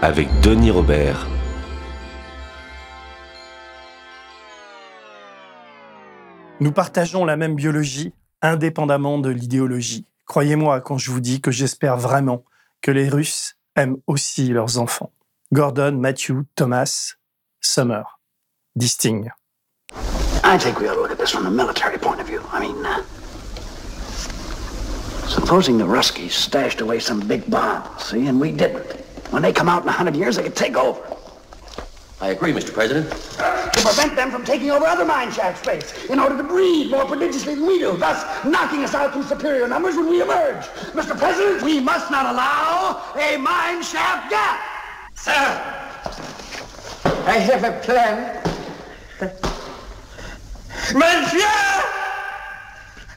avec Denis Robert. Nous partageons la même biologie, indépendamment de l'idéologie. Croyez-moi quand je vous dis que j'espère vraiment que les Russes aiment aussi leurs enfants. Gordon, Matthew, Thomas, Summer. Distingue. I think we ought to look at this from a military point of view. I mean, uh, supposing the Ruskies stashed away some big bomb, see, and we didn't. When they come out in a hundred years, they could take over. I agree, Mr. President. To prevent them from taking over other mine shaft space in order to breed more prodigiously than we do, thus knocking us out through superior numbers when we emerge. Mr. President, we must not allow a mine shaft gap. Sir, I have a plan. Monsieur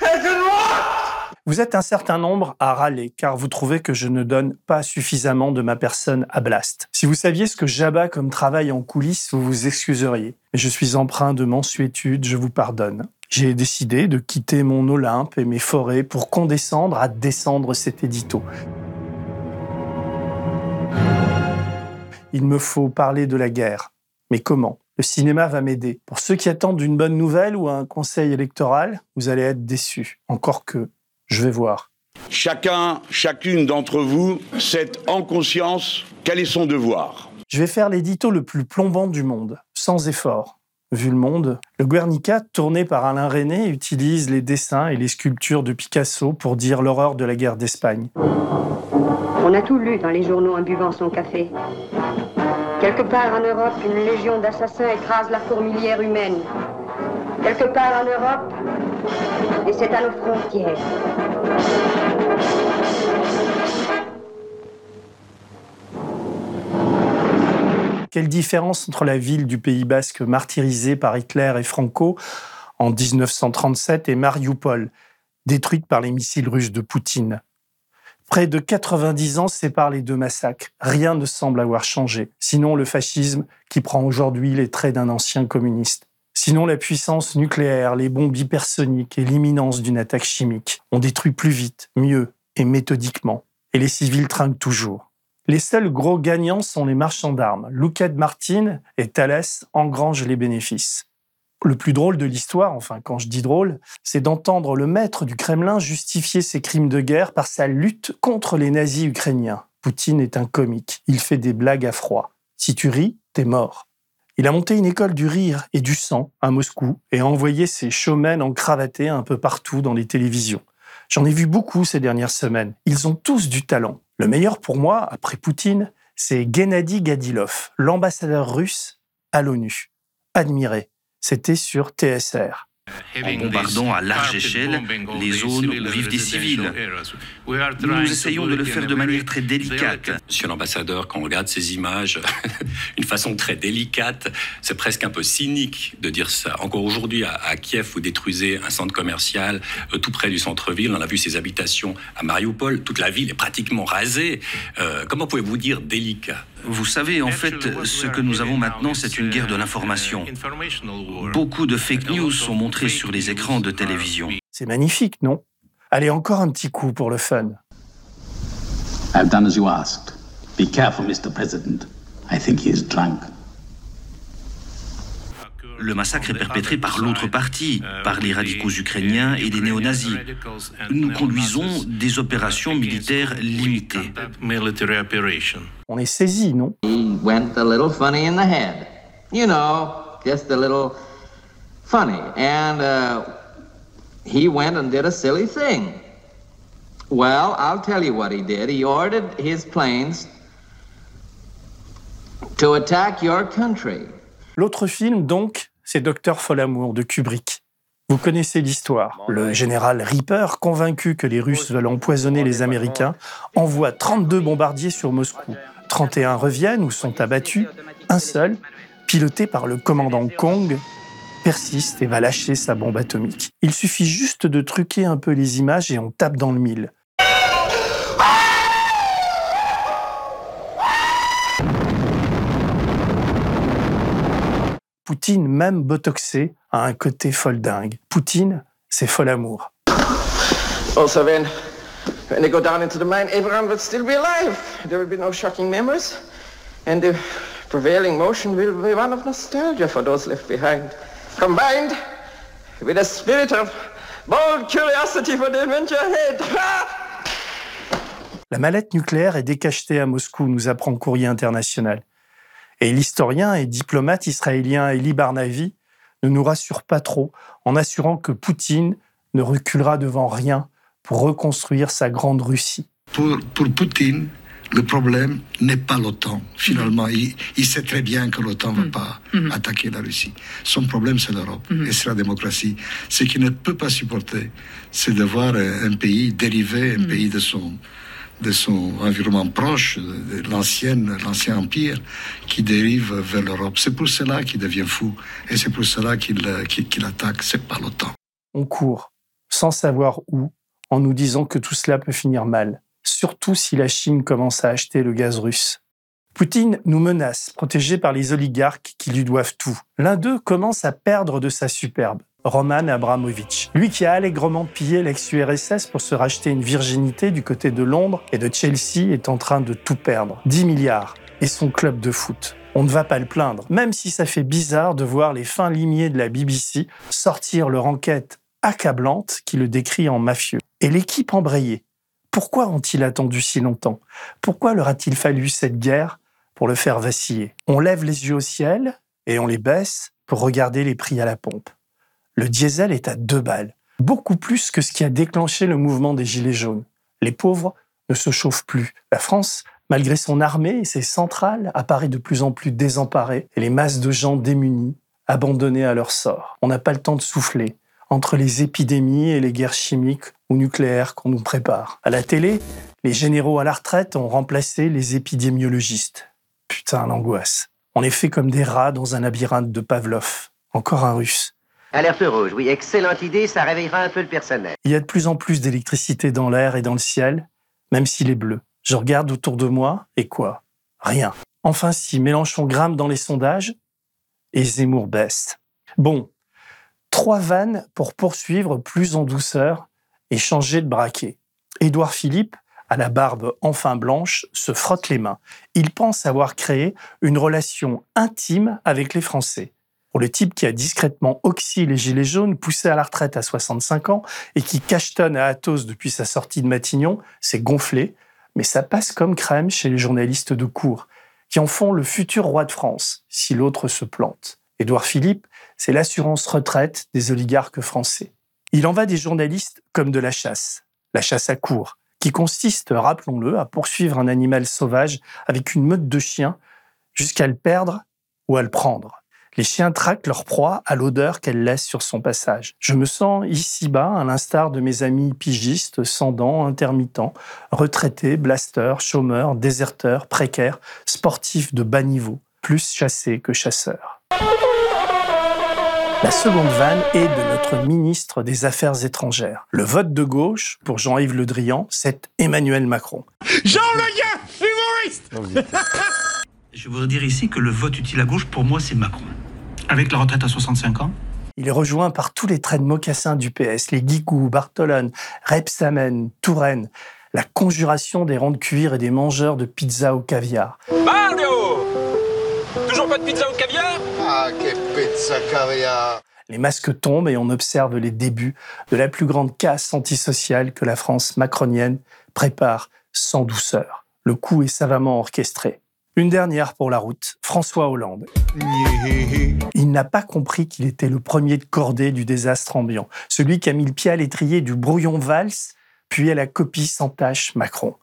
has been walked! Vous êtes un certain nombre à râler car vous trouvez que je ne donne pas suffisamment de ma personne à Blast. Si vous saviez ce que j'abats comme travail en coulisses, vous vous excuseriez. Mais je suis empreint de mansuétude, je vous pardonne. J'ai décidé de quitter mon Olympe et mes forêts pour condescendre à descendre cet édito. Il me faut parler de la guerre. Mais comment? Le cinéma va m'aider. Pour ceux qui attendent une bonne nouvelle ou un conseil électoral, vous allez être déçus. Encore que je vais voir. Chacun, chacune d'entre vous sait en conscience quel est son devoir. Je vais faire l'édito le plus plombant du monde, sans effort. Vu le monde, le Guernica, tourné par Alain René, utilise les dessins et les sculptures de Picasso pour dire l'horreur de la guerre d'Espagne. On a tout lu dans les journaux en buvant son café. Quelque part en Europe, une légion d'assassins écrase la fourmilière humaine. Quelque part en Europe, et c'est à nos frontières. Quelle différence entre la ville du Pays basque martyrisée par Hitler et Franco en 1937 et Mariupol, détruite par les missiles russes de Poutine? Près de 90 ans séparent les deux massacres. Rien ne semble avoir changé, sinon le fascisme qui prend aujourd'hui les traits d'un ancien communiste. Sinon la puissance nucléaire, les bombes hypersoniques et l'imminence d'une attaque chimique. On détruit plus vite, mieux et méthodiquement. Et les civils trinquent toujours. Les seuls gros gagnants sont les marchands d'armes. Lockheed Martin et Thales engrangent les bénéfices. Le plus drôle de l'histoire, enfin quand je dis drôle, c'est d'entendre le maître du Kremlin justifier ses crimes de guerre par sa lutte contre les nazis ukrainiens. Poutine est un comique, il fait des blagues à froid. Si tu ris, t'es mort. Il a monté une école du rire et du sang à Moscou et a envoyé ses showmen en cravaté un peu partout dans les télévisions. J'en ai vu beaucoup ces dernières semaines. Ils ont tous du talent. Le meilleur pour moi, après Poutine, c'est Gennady Gadilov, l'ambassadeur russe à l'ONU. Admiré. C'était sur TSR en bombardant à large échelle les zones où vivent des civils. Nous essayons de le faire de manière très délicate. Monsieur l'ambassadeur, quand on regarde ces images, une façon très délicate, c'est presque un peu cynique de dire ça. Encore aujourd'hui, à, Kiev, vous détruisez un centre commercial euh, tout près du centre-ville. On a vu ses habitations à Mariupol. Toute la ville est pratiquement rasée. Euh, comment pouvez-vous dire délicat vous savez, en fait, ce que nous avons maintenant, c'est une guerre de l'information. Beaucoup de fake news sont montrées sur les écrans de télévision. C'est magnifique, non? Allez, encore un petit coup pour le fun. I've done as you asked. Be careful, Mr. President. I think he is drunk. Le massacre est perpétré par l'autre partie, par les radicaux ukrainiens et des néo-nazis. Nous conduisons des opérations militaires limitées. On est saisi, non? He went a little funny in the head. You know, just a little funny. And uh, he went and did a silly thing. Well, I'll tell you what he did. He ordered his planes to attack your country. L'autre film, donc, c'est Docteur Folamour de Kubrick. Vous connaissez l'histoire. Le général Reaper, convaincu que les Russes veulent empoisonner les Américains, envoie 32 bombardiers sur Moscou. F-31 reviennent ou sont abattus, un seul, piloté par le commandant Kong, persiste et va lâcher sa bombe atomique. Il suffit juste de truquer un peu les images et on tape dans le mille. Poutine, même botoxé, a un côté folle dingue. Poutine, c'est folle amour. Also, when, when they go down into the mine, everyone will still be alive. There will be no shocking memories. And the prevailing motion will be one of nostalgia for those left behind. Combined with a spirit of bold curiosity for the adventure ahead. La mallette nucléaire est décachetée à Moscou, nous apprend Courrier International. Et l'historien et diplomate israélien Eli Barnavi ne nous rassure pas trop en assurant que Poutine ne reculera devant rien pour reconstruire sa grande Russie. Pour, pour Poutine, le problème n'est pas l'OTAN. Finalement, il, il, sait très bien que l'OTAN ne va pas attaquer la Russie. Son problème, c'est l'Europe et c'est la démocratie. Ce qu'il ne peut pas supporter, c'est de voir un pays dériver, un pays de son, de son environnement proche, de l'ancienne, l'ancien empire, qui dérive vers l'Europe. C'est pour cela qu'il devient fou et c'est pour cela qu'il qu'il attaque. C'est pas l'OTAN. On court, sans savoir où, en nous disant que tout cela peut finir mal, surtout si la Chine commence à acheter le gaz russe. Poutine nous menace, protégé par les oligarques qui lui doivent tout. L'un d'eux commence à perdre de sa superbe. Roman Abramovich. Lui qui a allègrement pillé l'ex-URSS pour se racheter une virginité du côté de Londres et de Chelsea est en train de tout perdre. 10 milliards. Et son club de foot. On ne va pas le plaindre, même si ça fait bizarre de voir les fins limiers de la BBC sortir leur enquête accablante qui le décrit en mafieux. Et l'équipe embrayée. Pourquoi ont-ils attendu si longtemps? Pourquoi leur a-t-il fallu cette guerre pour le faire vaciller? On lève les yeux au ciel et on les baisse pour regarder les prix à la pompe le diesel est à deux balles, beaucoup plus que ce qui a déclenché le mouvement des Gilets jaunes. Les pauvres ne se chauffent plus. La France, malgré son armée et ses centrales, apparaît de plus en plus désemparée et les masses de gens démunis, abandonnés à leur sort. On n'a pas le temps de souffler entre les épidémies et les guerres chimiques ou nucléaires qu'on nous prépare. À la télé, les généraux à la retraite ont remplacé les épidémiologistes. Putain, l'angoisse. On est fait comme des rats dans un labyrinthe de Pavlov. Encore un russe. Alerte rouge, oui, excellente idée, ça réveillera un peu le personnel. Il y a de plus en plus d'électricité dans l'air et dans le ciel, même s'il est bleu. Je regarde autour de moi, et quoi? Rien. Enfin si, Mélenchon grimpe dans les sondages, et Zemmour baisse. Bon, trois vannes pour poursuivre plus en douceur et changer de braquet. Édouard Philippe, à la barbe enfin blanche, se frotte les mains. Il pense avoir créé une relation intime avec les Français pour le type qui a discrètement oxy les gilets jaunes, poussé à la retraite à 65 ans et qui cachetonne à Athos depuis sa sortie de Matignon, c'est gonflé, mais ça passe comme crème chez les journalistes de cour, qui en font le futur roi de France, si l'autre se plante. Édouard Philippe, c'est l'assurance retraite des oligarques français. Il en va des journalistes comme de la chasse, la chasse à court, qui consiste, rappelons-le, à poursuivre un animal sauvage avec une meute de chiens jusqu'à le perdre ou à le prendre. Les chiens traquent leur proie à l'odeur qu'elle laisse sur son passage. Je me sens ici-bas, à l'instar de mes amis pigistes, sans dents, intermittents, retraités, blasters, chômeurs, déserteurs, précaires, sportifs de bas niveau, plus chassés que chasseurs. La seconde vanne est de notre ministre des Affaires étrangères. Le vote de gauche, pour Jean-Yves Le Drian, c'est Emmanuel Macron. Jean Le Guen, humoriste Je voudrais dire ici que le vote utile à gauche, pour moi, c'est Macron. Avec la retraite à 65 ans Il est rejoint par tous les traits de mocassins du PS, les Guigou, Bartolone, Repsamen, Touraine, la conjuration des ronds de cuir et des mangeurs de pizza au caviar. Mario Toujours pas de pizza au caviar? Ah, quelle pizza caviar Les masques tombent et on observe les débuts de la plus grande casse antisociale que la France macronienne prépare sans douceur. Le coup est savamment orchestré. Une dernière pour la route, François Hollande. Il n'a pas compris qu'il était le premier de cordée du désastre ambiant, celui qui a mis le pied à l'étrier du brouillon valse, puis à la copie sans tache Macron.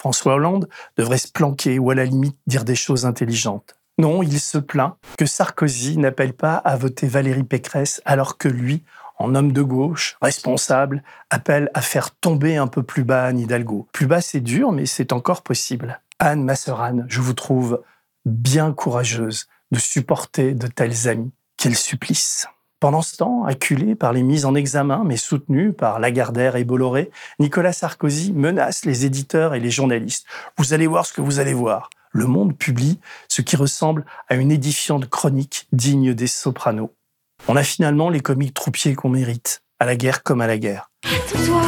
François Hollande devrait se planquer ou à la limite dire des choses intelligentes. Non, il se plaint que Sarkozy n'appelle pas à voter Valérie Pécresse alors que lui en homme de gauche, responsable, appelle à faire tomber un peu plus bas Anne Hidalgo. Plus bas, c'est dur, mais c'est encore possible. Anne Masseran, je vous trouve bien courageuse de supporter de tels amis. Quel supplice pendant ce temps, acculé par les mises en examen, mais soutenu par Lagardère et Bolloré, Nicolas Sarkozy menace les éditeurs et les journalistes. Vous allez voir ce que vous allez voir. Le Monde publie ce qui ressemble à une édifiante chronique digne des sopranos. On a finalement les comiques troupiers qu'on mérite, à la guerre comme à la guerre. Toi,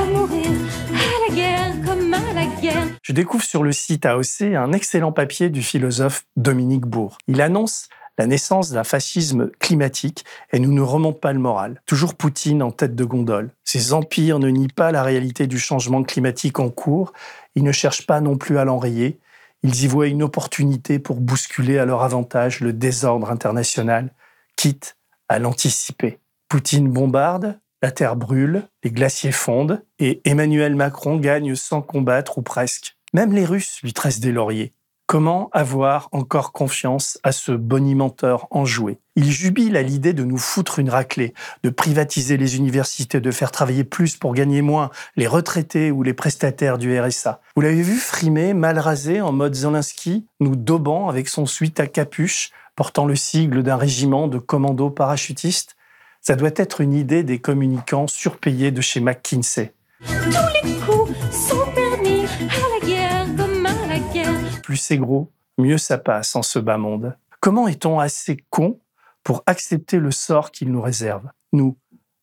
à mourir, à la guerre comme à la guerre. Je découvre sur le site AOC un excellent papier du philosophe Dominique Bourg. Il annonce la naissance d'un fascisme climatique et nous ne remonte pas le moral. Toujours Poutine en tête de gondole. Ces empires ne nient pas la réalité du changement climatique en cours, ils ne cherchent pas non plus à l'enrayer, ils y voient une opportunité pour bousculer à leur avantage le désordre international, quitte à l'anticiper. Poutine bombarde, la terre brûle, les glaciers fondent, et Emmanuel Macron gagne sans combattre ou presque. Même les Russes lui tressent des lauriers. Comment avoir encore confiance à ce bonimenteur enjoué? Il jubile à l'idée de nous foutre une raclée, de privatiser les universités, de faire travailler plus pour gagner moins les retraités ou les prestataires du RSA. Vous l'avez vu frimer, mal rasé, en mode Zelensky, nous daubant avec son suite à capuche, portant le sigle d'un régiment de commandos parachutistes Ça doit être une idée des communicants surpayés de chez McKinsey. Tous les coups sont permis à la guerre comme à la guerre. Plus c'est gros, mieux ça passe en ce bas monde. Comment est-on assez con pour accepter le sort qu'il nous réserve, nous,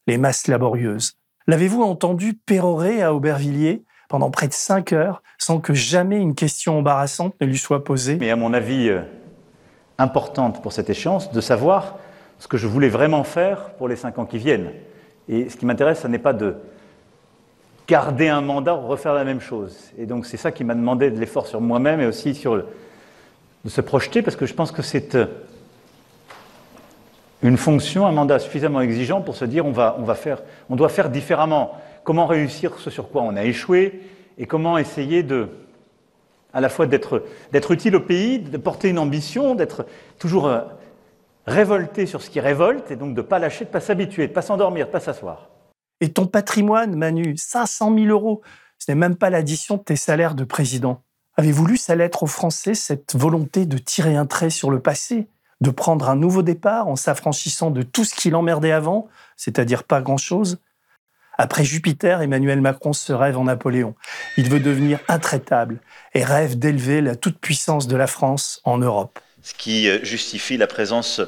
les masses laborieuses? L'avez-vous entendu pérorer à Aubervilliers pendant près de cinq heures sans que jamais une question embarrassante ne lui soit posée? Mais à mon avis, euh, importante pour cette échéance, de savoir ce que je voulais vraiment faire pour les cinq ans qui viennent. Et ce qui m'intéresse, ce n'est pas de garder un mandat ou refaire la même chose. Et donc c'est ça qui m'a demandé de l'effort sur moi-même et aussi sur de se projeter, parce que je pense que c'est euh, une fonction, un mandat suffisamment exigeant pour se dire on, va, on, va faire, on doit faire différemment. Comment réussir ce sur quoi on a échoué et comment essayer de, à la fois d'être utile au pays, de porter une ambition, d'être toujours euh, révolté sur ce qui révolte et donc de ne pas lâcher, de ne pas s'habituer, de ne pas s'endormir, de ne pas s'asseoir. Et ton patrimoine, Manu, 500 000 euros, ce n'est même pas l'addition de tes salaires de président. Avez-vous lu sa lettre aux Français, cette volonté de tirer un trait sur le passé, de prendre un nouveau départ en s'affranchissant de tout ce qui l'emmerdait avant, c'est-à-dire pas grand-chose? Après Jupiter, Emmanuel Macron se rêve en Napoléon. Il veut devenir intraitable et rêve d'élever la toute-puissance de la France en Europe. Ce qui euh, justifie la présence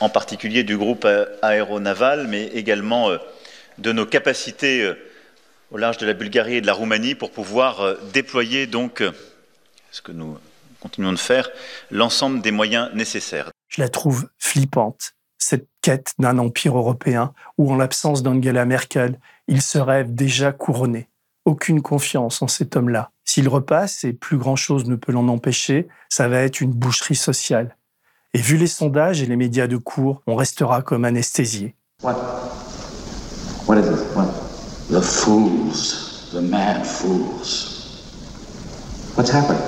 en particulier du groupe euh, aéronaval, mais également euh, de nos capacités au large de la Bulgarie et de la Roumanie pour pouvoir déployer donc ce que nous continuons de faire, l'ensemble des moyens nécessaires. Je la trouve flippante, cette quête d'un empire européen où, en l'absence d'Angela Merkel, il se rêve déjà couronné. Aucune confiance en cet homme-là. S'il repasse, et plus grand-chose ne peut l'en empêcher, ça va être une boucherie sociale. Et vu les sondages et les médias de cours, on restera comme anesthésié. What? Is it? What? The fools. The mad fools. What's happened?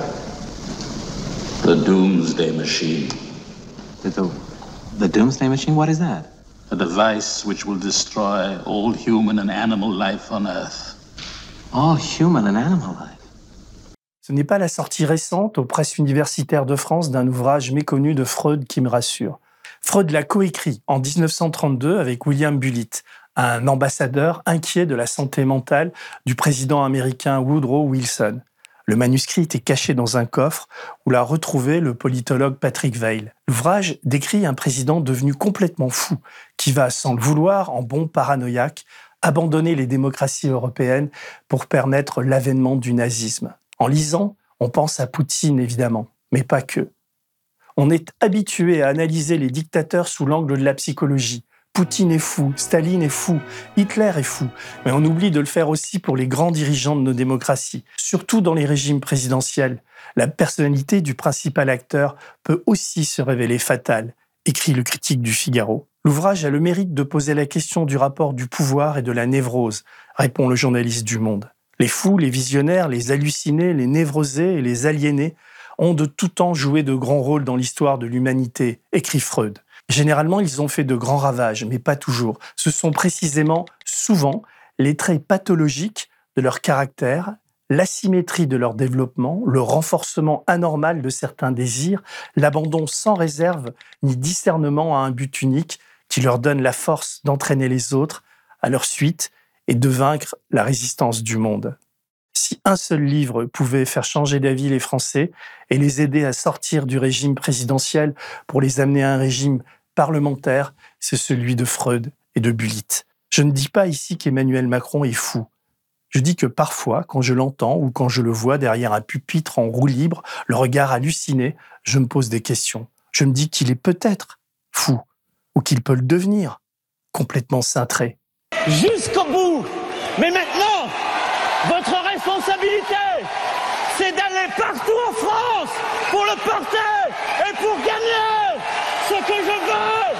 The doomsday machine. The, the Doomsday Machine? What is that? A device which will destroy all human and animal life on Earth. All human and animal life? Ce n'est pas la sortie récente aux presses universitaires de France d'un ouvrage méconnu de Freud qui me rassure. Freud l'a coécrit en 1932 avec William Bullitt, un ambassadeur inquiet de la santé mentale du président américain Woodrow Wilson. Le manuscrit était caché dans un coffre où l'a retrouvé le politologue Patrick Weil. L'ouvrage décrit un président devenu complètement fou, qui va, sans le vouloir, en bon paranoïaque, abandonner les démocraties européennes pour permettre l'avènement du nazisme. En lisant, on pense à Poutine évidemment, mais pas que. On est habitué à analyser les dictateurs sous l'angle de la psychologie. Poutine est fou, Staline est fou, Hitler est fou, mais on oublie de le faire aussi pour les grands dirigeants de nos démocraties, surtout dans les régimes présidentiels. La personnalité du principal acteur peut aussi se révéler fatale, écrit le critique du Figaro. L'ouvrage a le mérite de poser la question du rapport du pouvoir et de la névrose, répond le journaliste du Monde. Les fous, les visionnaires, les hallucinés, les névrosés et les aliénés ont de tout temps joué de grands rôles dans l'histoire de l'humanité, écrit Freud. Généralement, ils ont fait de grands ravages, mais pas toujours. Ce sont précisément, souvent, les traits pathologiques de leur caractère, l'asymétrie de leur développement, le renforcement anormal de certains désirs, l'abandon sans réserve ni discernement à un but unique qui leur donne la force d'entraîner les autres à leur suite et de vaincre la résistance du monde. Si un seul livre pouvait faire changer d'avis les Français et les aider à sortir du régime présidentiel pour les amener à un régime parlementaire, c'est celui de Freud et de Bullitt. Je ne dis pas ici qu'Emmanuel Macron est fou. Je dis que parfois, quand je l'entends ou quand je le vois derrière un pupitre en roue libre, le regard halluciné, je me pose des questions. Je me dis qu'il est peut-être fou, ou qu'il peut le devenir, complètement cintré. Jusqu'au bout Mais maintenant, votre responsabilité, c'est d'aller partout en France pour le porter et pour gagner. Ce que je veux,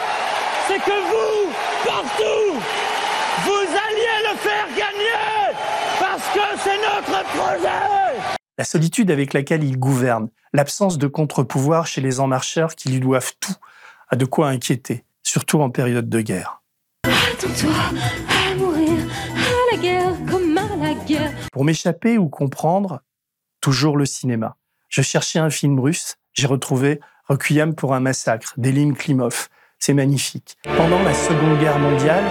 c'est que vous, partout, vous alliez le faire gagner parce que c'est notre projet. La solitude avec laquelle il gouverne, l'absence de contre-pouvoir chez les en marcheurs qui lui doivent tout, a de quoi inquiéter, surtout en période de guerre. Attends-toi à mourir à la guerre Pour m'échapper ou comprendre, toujours le cinéma. Je cherchais un film russe, j'ai retrouvé Requiem pour un massacre d'Elim Klimov. C'est magnifique. Pendant la Seconde Guerre mondiale,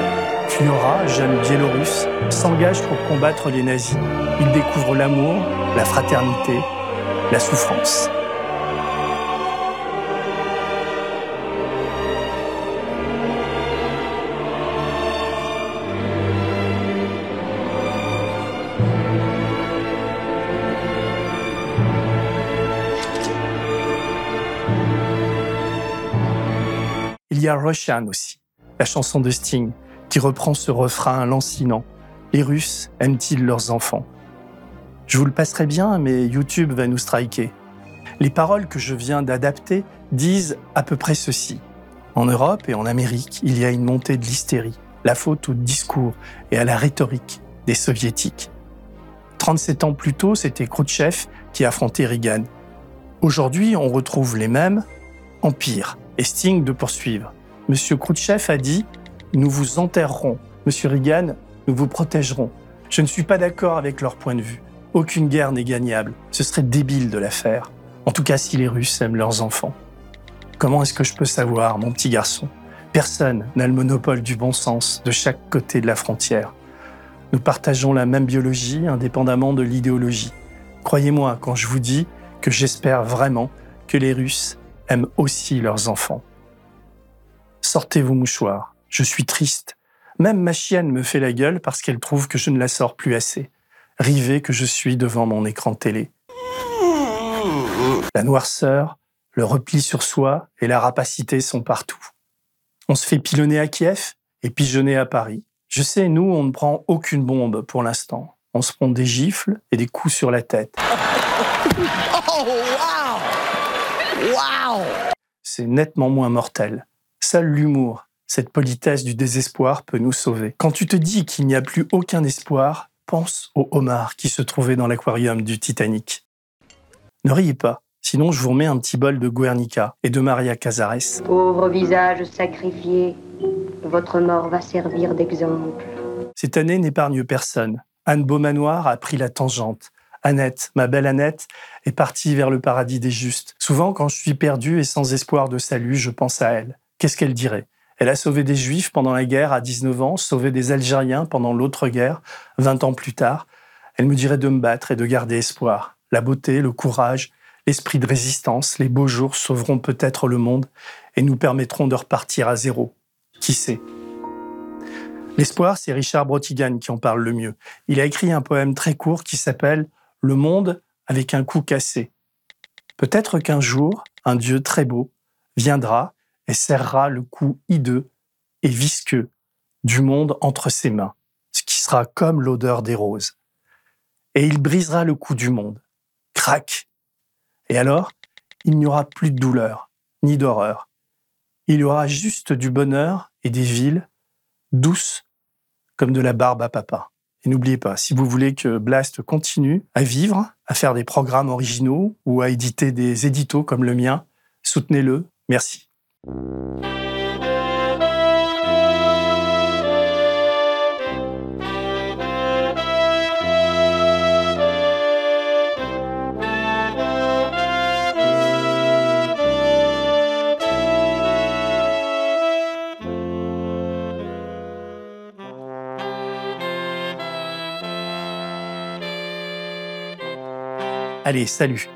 Fiora, jeune biélorusse, s'engage pour combattre les nazis. Il découvre l'amour, la fraternité, la souffrance. Y a Russian aussi, la chanson de Sting, qui reprend ce refrain lancinant. Les Russes aiment-ils leurs enfants? Je vous le passerai bien, mais YouTube va nous striker. Les paroles que je viens d'adapter disent à peu près ceci. En Europe et en Amérique, il y a une montée de l'hystérie, la faute au discours et à la rhétorique des soviétiques. 37 ans plus tôt, c'était Khrouchtchev qui affrontait Reagan. Aujourd'hui, on retrouve les mêmes, en pire, et de poursuivre. Monsieur Khrouchtchev a dit Nous vous enterrerons. Monsieur Reagan, nous vous protégerons. Je ne suis pas d'accord avec leur point de vue. Aucune guerre n'est gagnable. Ce serait débile de la faire. En tout cas, si les Russes aiment leurs enfants. Comment est-ce que je peux savoir, mon petit garçon? Personne n'a le monopole du bon sens de chaque côté de la frontière. Nous partageons la même biologie indépendamment de l'idéologie. Croyez-moi quand je vous dis que j'espère vraiment que les Russes aiment aussi leurs enfants. Sortez vos mouchoirs, je suis triste. Même ma chienne me fait la gueule parce qu'elle trouve que je ne la sors plus assez. Rivé que je suis devant mon écran télé. La noirceur, le repli sur soi et la rapacité sont partout. On se fait pilonner à Kiev et pigeonner à Paris. Je sais, nous, on ne prend aucune bombe pour l'instant. On se prend des gifles et des coups sur la tête. Oh, wow C'est nettement moins mortel. Seul l'humour, cette politesse du désespoir peut nous sauver. Quand tu te dis qu'il n'y a plus aucun espoir, pense au homard qui se trouvait dans l'aquarium du Titanic. Ne riez pas, sinon je vous remets un petit bol de Guernica et de Maria Casares. Pauvre visage sacrifié, votre mort va servir d'exemple. Cette année n'épargne personne. Anne Beaumanoir a pris la tangente. Annette, ma belle Annette, est partie vers le paradis des justes. Souvent, quand je suis perdu et sans espoir de salut, je pense à elle. Qu'est-ce qu'elle dirait? Elle a sauvé des Juifs pendant la guerre à 19 ans, sauvé des Algériens pendant l'autre guerre, 20 ans plus tard. Elle me dirait de me battre et de garder espoir. La beauté, le courage, l'esprit de résistance, les beaux jours sauveront peut-être le monde et nous permettront de repartir à zéro. Qui sait? L'espoir, c'est Richard Brotigan qui en parle le mieux. Il a écrit un poème très court qui s'appelle Le monde avec un coup cassé. Peut-être qu'un jour, un Dieu très beau viendra et serrera le cou hideux et visqueux du monde entre ses mains, ce qui sera comme l'odeur des roses. Et il brisera le cou du monde. Crac Et alors, il n'y aura plus de douleur, ni d'horreur. Il y aura juste du bonheur et des villes douces comme de la barbe à papa. Et n'oubliez pas, si vous voulez que Blast continue à vivre, à faire des programmes originaux ou à éditer des éditos comme le mien, soutenez-le. Merci. Allez, salut